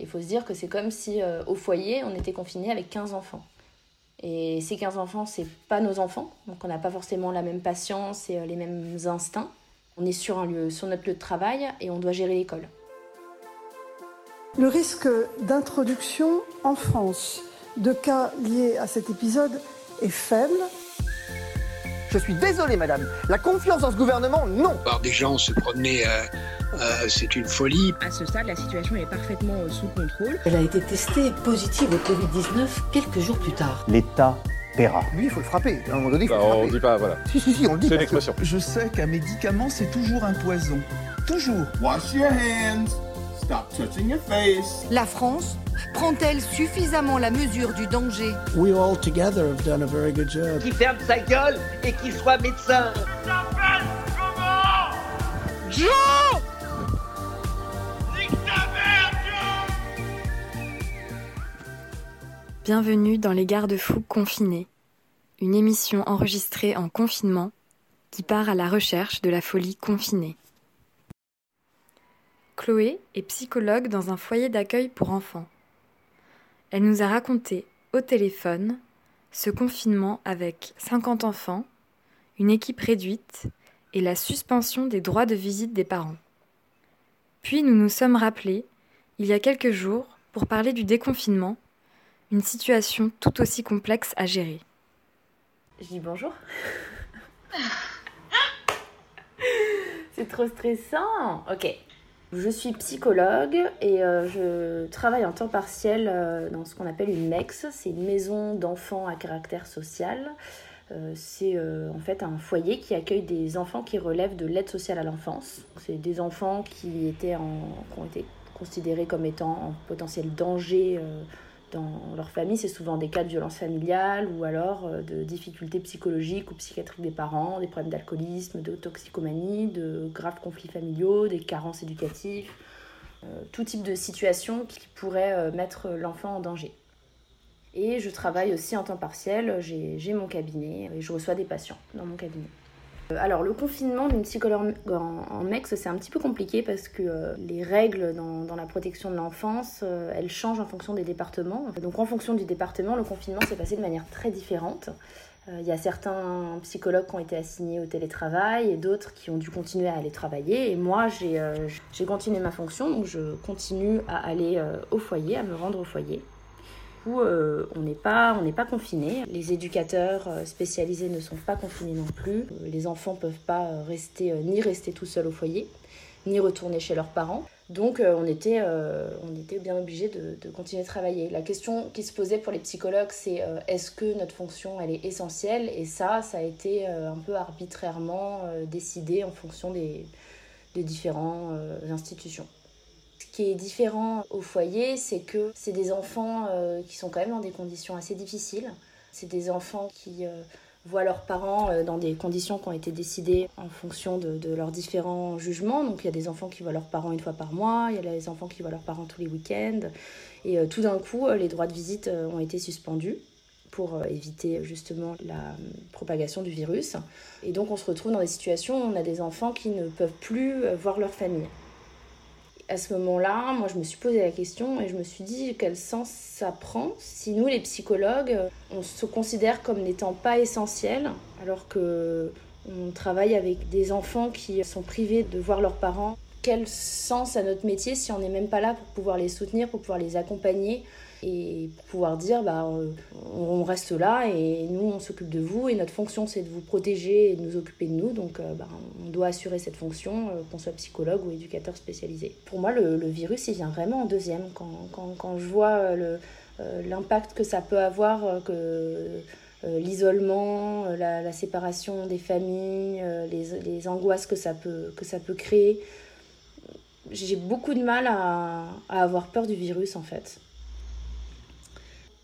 Il faut se dire que c'est comme si au foyer, on était confiné avec 15 enfants. Et ces 15 enfants, c'est pas nos enfants, donc on n'a pas forcément la même patience et les mêmes instincts. On est sur, un lieu, sur notre lieu de travail et on doit gérer l'école. Le risque d'introduction en France de cas liés à cet épisode est faible. Je suis désolé, madame. La confiance dans ce gouvernement, non. Par des gens se promener, euh, euh, c'est une folie. À ce stade, la situation est parfaitement euh, sous contrôle. Elle a été testée positive au Covid-19 quelques jours plus tard. L'État paiera. Lui, il faut le frapper. À un moment donné, il faut bah, le frapper. On dit pas, voilà. Si, si, si, on le dit. C'est une expression. Je sais qu'un médicament, c'est toujours un poison. Toujours. Wash your hands. Stop touching your face. La France prend-elle suffisamment la mesure du danger? We all together have done a very good job. Qui ferme sa gueule et qui soit médecin. Joe Bienvenue dans Les Garde-Fous confinés, une émission enregistrée en confinement qui part à la recherche de la folie confinée. Chloé est psychologue dans un foyer d'accueil pour enfants. Elle nous a raconté au téléphone ce confinement avec 50 enfants, une équipe réduite et la suspension des droits de visite des parents. Puis nous nous sommes rappelés, il y a quelques jours, pour parler du déconfinement, une situation tout aussi complexe à gérer. Je dis bonjour. C'est trop stressant. Ok. Je suis psychologue et euh, je travaille en temps partiel euh, dans ce qu'on appelle une MEX. C'est une maison d'enfants à caractère social. Euh, c'est en fait un foyer qui accueille des enfants qui relèvent de l'aide sociale à l'enfance. C'est des enfants qui, étaient en, qui ont été considérés comme étant en potentiel danger dans leur famille, c'est souvent des cas de violence familiale ou alors euh, de difficultés psychologiques ou psychiatriques des parents, des problèmes d'alcoolisme, de toxicomanie, de graves conflits familiaux, des carences éducatives, euh, tout type de situation qui pourrait euh, mettre l'enfant en danger. Et je travaille aussi en temps partiel, j'ai mon cabinet et je reçois des patients dans mon cabinet. Euh, alors le confinement d'une psychologue en, MEX, c'est un petit peu compliqué parce que euh, les règles dans, la protection de l'enfance, euh, elles changent en fonction des départements. Donc en fonction du département, le confinement s'est passé de manière très différente. Il y a certains psychologues qui ont été assignés au télétravail et d'autres qui ont dû continuer à aller travailler. Et moi, j'ai continué ma fonction, donc je continue à aller au foyer, à me rendre au foyer. Euh, on n'est pas, on pas confiné. Les éducateurs euh, spécialisés ne sont pas confinés non plus. Euh, les enfants ne peuvent pas rester ni rester tout seuls au foyer, ni retourner chez leurs parents. Donc on, était, on était bien obligé de, continuer de travailler. La question qui se posait pour les psychologues, c'est est-ce que notre fonction, elle est essentielle? Et ça, ça a été un peu arbitrairement décidé en fonction des, des différentes institutions. Qui est différent au foyer, c'est que c'est des enfants euh, qui sont quand même dans des conditions assez difficiles. C'est des enfants qui euh, voient leurs parents euh, dans des conditions qui ont été décidées en fonction de, leurs différents jugements. Donc il y a des enfants qui voient leurs parents une fois par mois, il y a des enfants qui voient leurs parents tous les week-ends. Et tout d'un coup, les droits de visite ont été suspendus pour éviter justement la propagation du virus. Et donc on se retrouve dans des situations où on a des enfants qui ne peuvent plus voir leur famille à ce moment-là, moi, je me suis posé la question et je me suis dit quel sens ça prend si nous, les psychologues, on se considère comme n'étant pas essentiels, alors que on travaille avec des enfants qui sont privés de voir leurs parents? Quel sens à notre métier si on n'est même pas là pour pouvoir les soutenir, pour pouvoir les accompagner? Et pouvoir dire bah, euh, on reste là et nous on s'occupe de vous et notre fonction c'est de vous protéger et de nous occuper de nous donc euh, bah, on doit assurer cette fonction euh, qu'on soit psychologue ou éducateur spécialisé. Pour moi le, virus il vient vraiment en deuxième quand, quand, quand je vois l'impact que ça peut avoir que l'isolement, la, la, séparation des familles, les, les, angoisses que ça peut, que ça peut créer. J'ai beaucoup de mal à, à avoir peur du virus en fait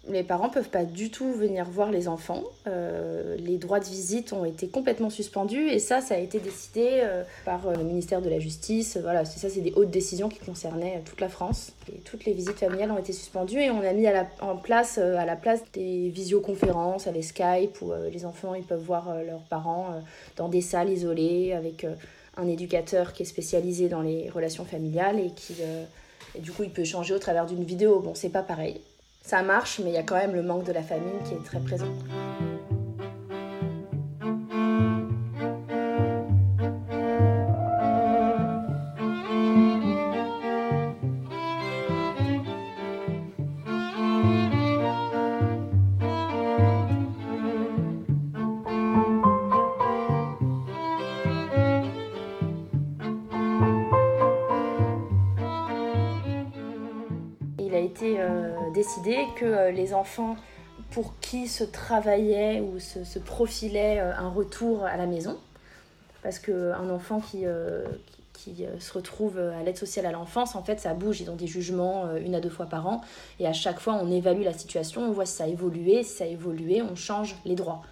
les parents peuvent pas du tout venir voir les enfants. Euh, les droits de visite ont été complètement suspendus et ça, ça a été décidé euh, par euh, le ministère de la Justice. Voilà, ça, c'est des hautes décisions qui concernaient toute la France. Toutes les visites familiales ont été suspendues et on a mis à la, en place à la place des visioconférences, avec Skype où les enfants ils peuvent voir leurs parents dans des salles isolées avec un éducateur qui est spécialisé dans les relations familiales et qui du coup, il peut échanger au travers d'une vidéo. Bon, c'est pas pareil. Ça marche, mais il y a quand même le manque de la famille qui est très présent. Décidé que euh, les enfants pour qui se travaillait ou se, profilait euh, un retour à la maison, parce qu'un enfant qui, euh, qui, se retrouve à l'aide sociale à l'enfance, en fait, ça bouge, ils ont des jugements une à deux fois par an, et à chaque fois, on évalue la situation, on voit si ça a évolué, si ça a évolué, on change les droits.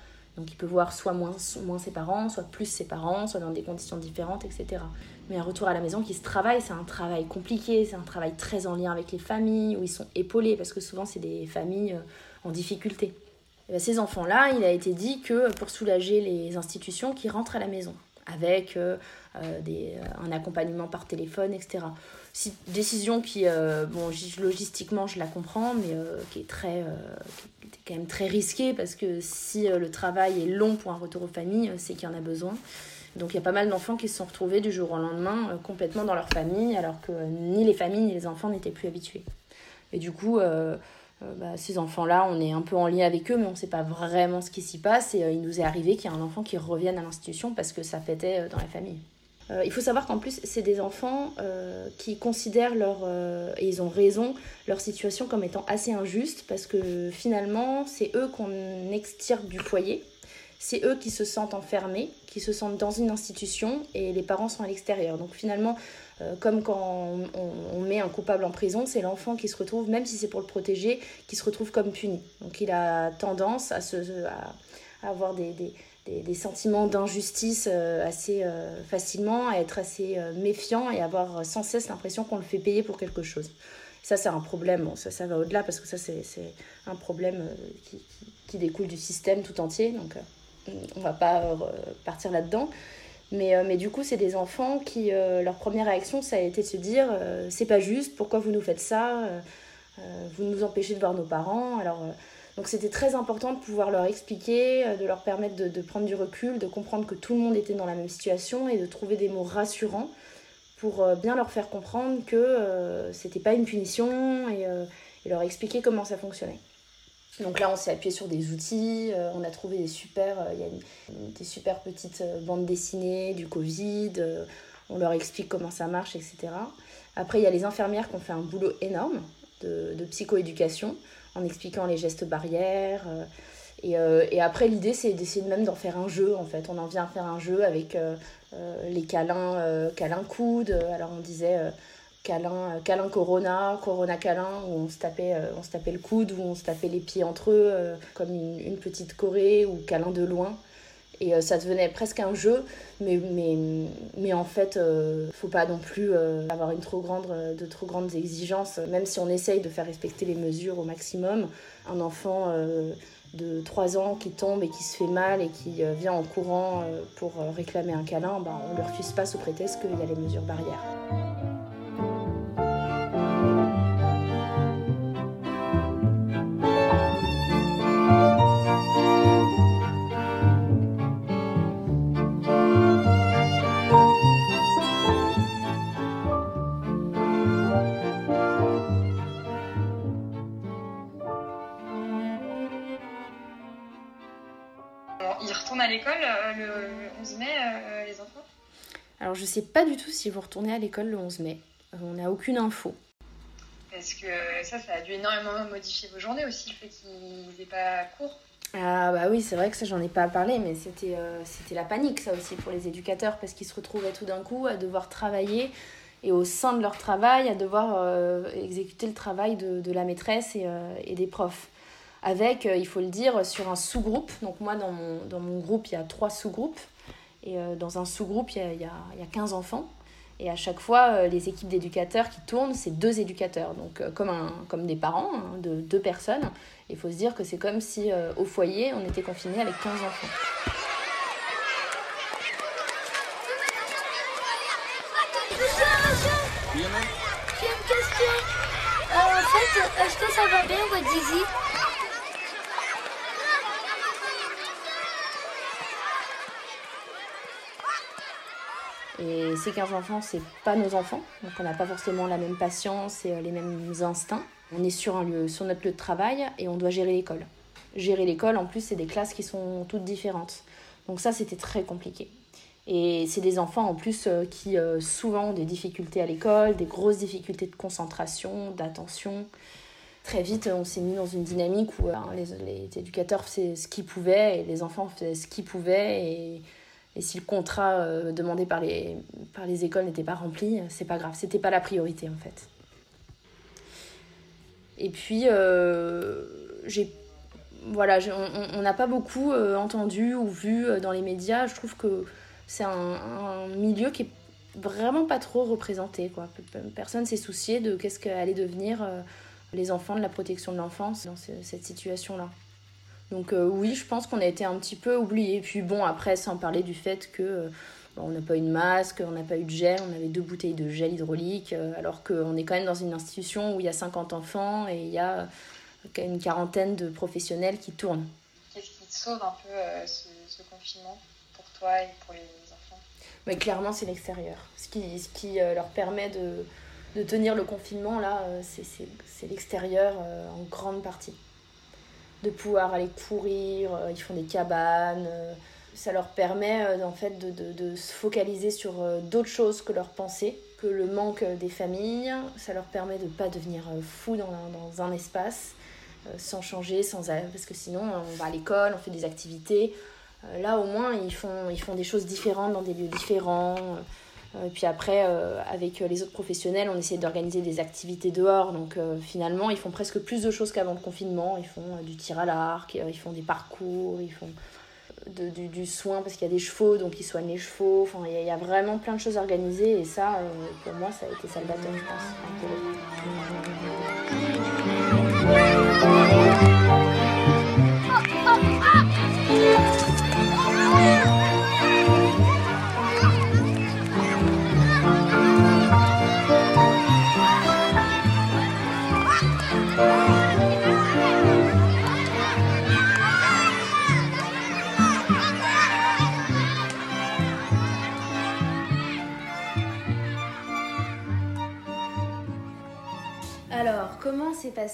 Donc il peut voir soit moins, ses parents, soit plus ses parents, soit dans des conditions différentes, etc. Mais un retour à la maison qui se travaille, c'est un travail compliqué, c'est un travail très en lien avec les familles, où ils sont épaulés, parce que souvent c'est des familles euh, en difficulté. Ben, ces enfants-là, il a été dit que pour soulager les institutions, qui rentrent à la maison, avec euh, euh, des, un accompagnement par téléphone, etc. Si, décision qui, bon, logistiquement, je la comprends, mais qui est très, qui est quand même très risquée, parce que si le travail est long pour un retour aux familles, c'est qu'il y en a besoin. Donc il y a pas mal d'enfants qui se sont retrouvés du jour au lendemain euh, complètement dans leur famille, alors que euh, ni les familles ni les enfants n'étaient plus habitués. Et du coup, euh, bah, ces enfants-là, on est un peu en lien avec eux, mais on ne sait pas vraiment ce qui s'y passe. Et il nous est arrivé qu'il y ait un enfant qui revienne à l'institution parce que ça pétait dans la famille. il faut savoir qu'en plus, c'est des enfants qui considèrent leur, et ils ont raison, leur situation comme étant assez injuste parce que finalement, c'est eux qu'on extirpe du foyer c'est eux qui se sentent enfermés, qui se sentent dans une institution et les parents sont à l'extérieur. Donc finalement, euh, comme quand on, met un coupable en prison, c'est l'enfant qui se retrouve, même si c'est pour le protéger, qui se retrouve comme puni. Donc il a tendance à, se, avoir des, des, sentiments d'injustice euh, assez euh, facilement, à être assez méfiant et avoir sans cesse l'impression qu'on le fait payer pour quelque chose. Ça, c'est un problème. Ça, ça va au-delà parce que ça, c'est un problème qui, qui, découle du système tout entier. Donc, on va pas euh, partir là-dedans. Mais, euh, mais, du coup, c'est des enfants qui, euh, leur première réaction, ça a été de se dire c'est pas juste, pourquoi vous nous faites ça Vous nous empêchez de voir nos parents. Alors, donc, c'était très important de pouvoir leur expliquer, de leur permettre de, prendre du recul, de comprendre que tout le monde était dans la même situation et de trouver des mots rassurants pour bien leur faire comprendre que c'était pas une punition et leur expliquer comment ça fonctionnait. Donc là, on s'est appuyé sur des outils, euh, on a trouvé des super, euh, il y a des super petites euh, bandes dessinées du Covid, on leur explique comment ça marche, etc. Après, il y a les infirmières qui ont fait un boulot énorme de, psychoéducation en expliquant les gestes barrières. Et, et, après, l'idée, c'est d'essayer même d'en faire un jeu, en fait. On en vient à faire un jeu avec les câlins, câlins coudes. Alors, on disait câlin, euh, câlin Corona, Corona câlin, où on se, tapait, euh, on se tapait le coude, où on se tapait les pieds entre eux, euh, comme une, petite Corée, ou câlin de loin. Et ça devenait presque un jeu, mais, mais, mais en fait, ne faut pas non plus avoir une trop grande, de trop grandes exigences, même si on essaye de faire respecter les mesures au maximum. Un enfant de 3 ans qui tombe et qui se fait mal et qui vient en courant pour réclamer un câlin, bah, on ne le refuse pas sous prétexte qu'il y a les mesures barrières. Alors je sais pas du tout si vous retournez à l'école le 11 mai. Euh, on n'a aucune info. Parce que ça, ça a dû énormément modifier vos journées aussi, le fait qu'ils n'aient pas cours. Ah bah oui, c'est vrai que ça j'en ai pas parlé, mais c'était c'était la panique ça aussi pour les éducateurs parce qu'ils se retrouvaient tout d'un coup à devoir travailler et au sein de leur travail à devoir exécuter le travail de, de la maîtresse et, et des profs avec, euh, il faut le dire, sur un sous-groupe. Donc moi, dans mon, dans mon groupe, il y a trois sous-groupes. Et euh, dans un sous-groupe, il y a, y a, il y a 15 enfants. Et à chaque fois, euh, les équipes d'éducateurs qui tournent, c'est deux éducateurs. Donc comme, un, comme des parents hein, de deux personnes. Il faut se dire que c'est comme si au foyer, on était confiné avec 15 enfants. Une question est-ce que ça va bien, votre zizi Et ces 15 enfants, c'est pas nos enfants, donc on n'a pas forcément la même patience et euh, les mêmes instincts. On est sur, un lieu, sur notre lieu de travail et on doit gérer l'école. Gérer l'école, en plus, c'est des classes qui sont toutes différentes. Donc ça, c'était très compliqué. Et c'est des enfants en plus euh, qui euh, souvent ont des difficultés à l'école, des grosses difficultés de concentration, d'attention. Très vite, on s'est mis dans une dynamique où les, les, éducateurs faisaient ce qu'ils pouvaient et les enfants faisaient ce qu'ils pouvaient. Et, et, si le contrat euh, demandé par les, par les écoles n'était pas rempli, c'est pas grave, c'était pas la priorité en fait. Et puis, euh, j'ai voilà, on n'a pas beaucoup euh, entendu ou vu euh, dans les médias. Je trouve que c'est un, milieu qui est vraiment pas trop représenté. Quoi. Personne s'est soucié de qu'est-ce qu'allaient devenir euh, les enfants de la protection de l'enfance dans ce, cette situation-là. Donc euh, oui, je pense qu'on a été un petit peu oubliés. Puis bon, après, sans parler du fait que euh, on n'a pas eu de masque, on n'a pas eu de gel, on avait deux bouteilles de gel hydraulique, euh, alors qu'on est quand même dans une institution où il y a 50 enfants et il y a une quarantaine de professionnels qui tournent. Qu'est-ce qui te sauve un peu ce, ce, confinement pour toi et pour les enfants Mais Clairement, c'est l'extérieur. Ce qui, ce qui leur permet de, de, tenir le confinement, là, c'est l'extérieur en grande partie. De pouvoir aller courir, euh, ils font des cabanes. euh, ça leur permet euh, en fait de, de, se focaliser sur d'autres choses que leurs pensées, que le manque des familles. Ça leur permet de ne pas devenir fou dans, dans un espace sans changer, sans parce que sinon on va à l'école, on fait des activités. Là au moins ils font, ils font des choses différentes dans des lieux différents. Euh, et puis après, euh, avec les autres professionnels, on essaie d'organiser des activités dehors. Donc euh, finalement, ils font presque plus de choses qu'avant le confinement. Ils font euh, du tir à l'arc, ils font des parcours, ils font du, du, soin parce qu'il y a des chevaux, donc ils soignent les chevaux. Enfin, il y, y, a vraiment plein de choses organisées et ça, euh, pour moi, ça a été salvateur, je pense.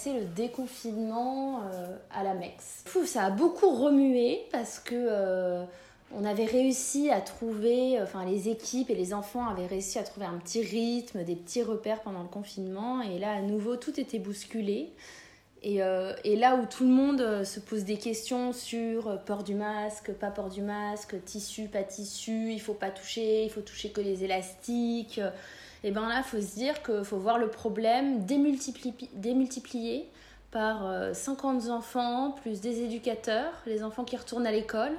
Le déconfinement euh, à la MEX Fou, ça a beaucoup remué parce que euh, on avait réussi à trouver, enfin les équipes et les enfants avaient réussi à trouver un petit rythme, des petits repères pendant le confinement et là à nouveau tout était bousculé. Et, euh, et là où tout le monde se pose des questions sur port du masque, pas port du masque, tissu, pas tissu, il faut pas toucher, il faut toucher que les élastiques et bien là, il faut se dire qu'il faut voir le problème démultipli démultiplié par euh, 50 enfants, plus des éducateurs, les enfants qui retournent à l'école.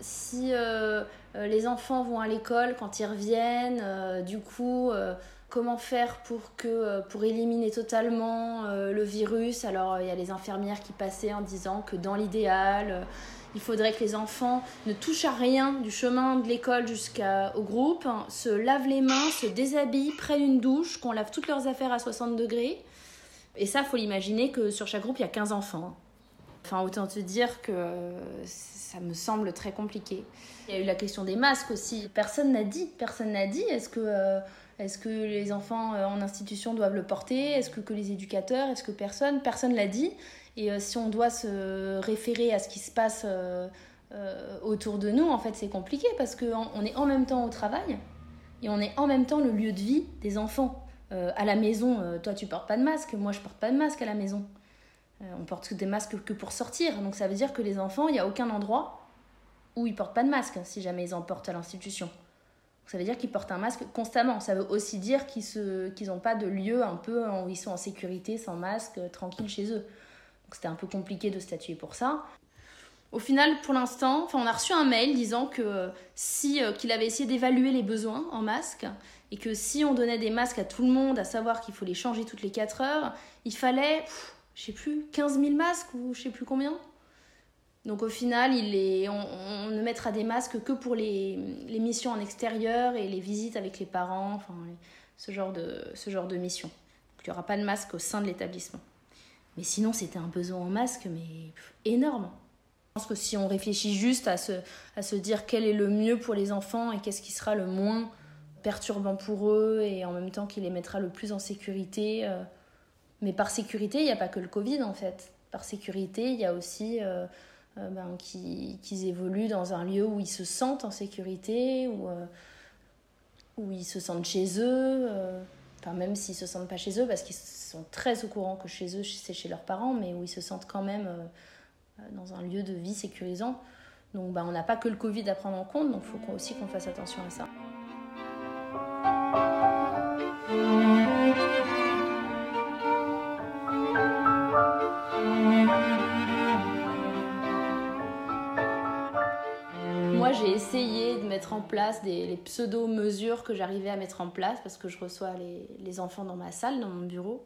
Si euh, les enfants vont à l'école quand ils reviennent, euh, du coup, euh, comment faire pour, que, euh, pour éliminer totalement euh, le virus? Alors, il y a les infirmières qui passaient en disant que dans l'idéal, il faudrait que les enfants ne touchent à rien du chemin de l'école jusqu'au groupe, hein, se lavent les mains, se déshabillent, prennent une douche, qu'on lave toutes leurs affaires à 60 degrés. Et ça, faut l'imaginer que sur chaque groupe, il y a 15 enfants. Enfin, autant te dire que ça me semble très compliqué. Il y a eu la question des masques aussi. Personne n'a dit, personne n'a dit. Est-ce que, euh, est-ce que les enfants euh, en institution doivent le porter? Est-ce que, que les éducateurs? Est-ce que personne? Personne l'a dit. Et euh, si on doit se référer à ce qui se passe euh, euh, autour de nous, en fait, c'est compliqué parce qu'on on est en même temps au travail et on est en même temps le lieu de vie des enfants. Euh, à la maison, toi, tu portes pas de masque, moi, je porte pas de masque à la maison. Euh, on porte des masques que pour sortir. Donc, ça veut dire que les enfants, il n'y a aucun endroit où ils portent pas de masque si jamais ils en portent à l'institution. Ça veut dire qu'ils portent un masque constamment. Ça veut aussi dire qu'ils n'ont pas de lieu un peu où ils sont en sécurité, sans masque, tranquille chez eux c'était un peu compliqué de statuer pour ça. Au final, pour l'instant, on a reçu un mail disant que si euh, qu'il avait essayé d'évaluer les besoins en masques et que si on donnait des masques à tout le monde, à savoir qu'il faut les changer toutes les 4 heures, il fallait, je sais plus, 15 000 masques ou je sais plus combien. Donc au final, il on, ne mettra des masques que pour les, les, missions en extérieur et les visites avec les parents, enfin ce genre de, de mission. il n'y aura pas de masque au sein de l'établissement. Mais sinon, c'était un besoin en masque, mais énorme. Je pense que si on réfléchit juste à se, à se dire quel est le mieux pour les enfants et qu'est-ce qui sera le moins perturbant pour eux et en même temps qui les mettra le plus en sécurité. Euh, mais par sécurité, il n'y a pas que le Covid en fait. Par sécurité, il y a aussi euh, euh, ben, qu'ils évoluent dans un lieu où ils se sentent en sécurité, où, où ils se sentent chez eux. Enfin, même s'ils se sentent pas chez eux, parce qu'ils sont très au courant que chez eux, c'est chez leurs parents, mais où ils se sentent quand même dans un lieu de vie sécurisant. Donc ben, on n'a pas que le Covid à prendre en compte, donc il faut aussi qu'on fasse attention à ça. Moi, j'ai essayé mettre en place des, pseudo-mesures que j'arrivais à mettre en place parce que je reçois les, enfants dans ma salle, dans mon bureau.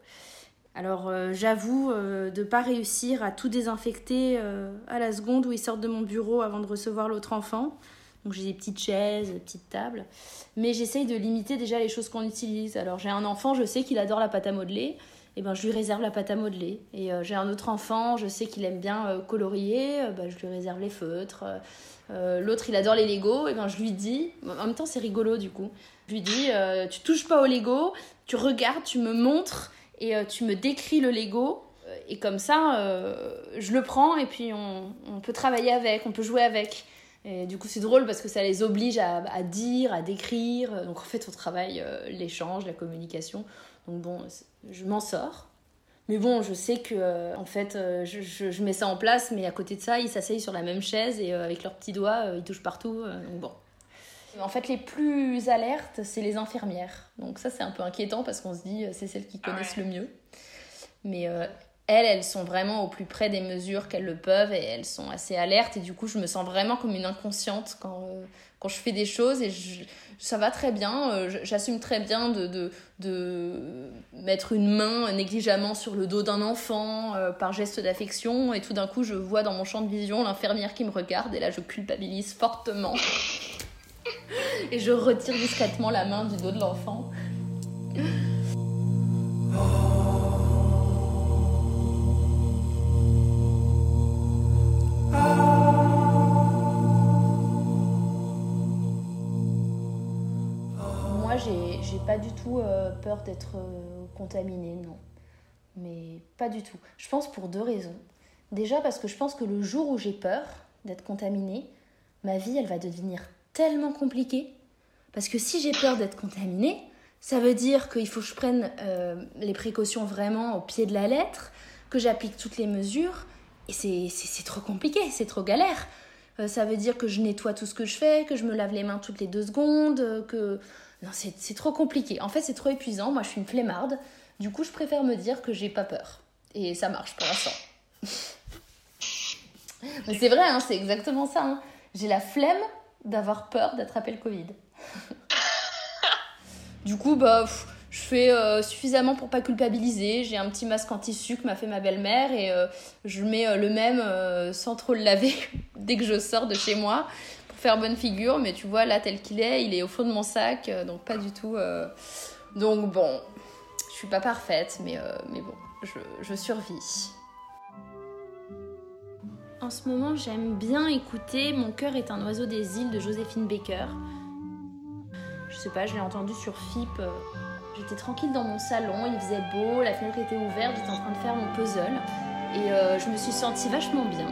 Alors euh, j'avoue euh, de pas réussir à tout désinfecter euh, à la seconde où ils sortent de mon bureau avant de recevoir l'autre enfant. Donc j'ai des petites chaises, des petites tables. Mais j'essaye de limiter déjà les choses qu'on utilise. Alors j'ai un enfant, je sais qu'il adore la pâte à modeler. Eh ben, je lui réserve la pâte à modeler. Et j'ai un autre enfant, je sais qu'il aime bien colorier, ben, je lui réserve les feutres. L'autre, il adore les Lego, et ben, je lui dis, en même temps c'est rigolo du coup, je lui dis, tu touches pas au Lego, tu regardes, tu me montres, et euh, tu me décris le Lego euh, et comme ça euh, je le prends et puis on, on, peut travailler avec, on peut jouer avec. Et du coup c'est drôle parce que ça les oblige à, à, dire, à décrire. Donc en fait on travaille l'échange, la communication. Donc bon, je m'en sors. Mais bon, je sais que en fait, je, je, je, mets ça en place, mais à côté de ça, ils s'asseyent sur la même chaise et avec leurs petits doigts, ils touchent partout. donc bon, en fait, les plus alertes, c'est les infirmières. Donc ça, c'est un peu inquiétant parce qu'on se dit, euh, c'est celles qui ah connaissent le mieux. Mais euh, elles, elles sont vraiment au plus près des mesures qu'elles le peuvent et elles sont assez alertes. Et du coup, je me sens vraiment comme une inconsciente quand, euh, quand je fais des choses et ça va très bien. J'assume très bien de, de, de, mettre une main négligemment sur le dos d'un enfant par geste d'affection. Et tout d'un coup, je vois dans mon champ de vision l'infirmière qui me regarde et là, je culpabilise fortement. et je retire discrètement la main du dos de l'enfant. Moi, j'ai pas du tout euh, peur d'être euh, contaminée, non. Mais pas du tout. Je pense pour deux raisons. Déjà parce que je pense que le jour où j'ai peur d'être contaminée, ma vie, elle va devenir tellement compliqué. Parce que si j'ai peur d'être contaminée, ça veut dire qu'il faut que je prenne euh, les précautions vraiment au pied de la lettre, que j'applique toutes les mesures. Et c'est trop compliqué, c'est trop galère. Euh, ça veut dire que je nettoie tout ce que je fais, que je me lave les mains toutes les deux secondes, que... Non, c'est trop compliqué. En fait, c'est trop épuisant. Moi, je suis une flemmarde. Du coup, je préfère me dire que j'ai pas peur. Et ça marche pour l'instant. Mais c'est vrai, hein, c'est exactement ça. Hein. J'ai la flemme d'avoir peur d'attraper le Covid. du coup, bah, je fais euh, suffisamment pour pas culpabiliser. J'ai un petit masque anti-sucre que m'a fait ma belle-mère et euh, je mets euh, le même sans trop le laver dès que je sors de chez moi pour faire bonne figure. Mais tu vois, là, tel qu'il est, il est au fond de mon sac, donc pas du tout. Donc bon, je suis pas parfaite, mais, mais bon, je, je survis. En ce moment, j'aime bien écouter Mon cœur est un oiseau des îles de Joséphine Baker. Je sais pas, je l'ai entendu sur FIP. J'étais tranquille dans mon salon, il faisait beau, la fenêtre était ouverte, j'étais en train de faire mon puzzle et euh, je me suis sentie vachement bien.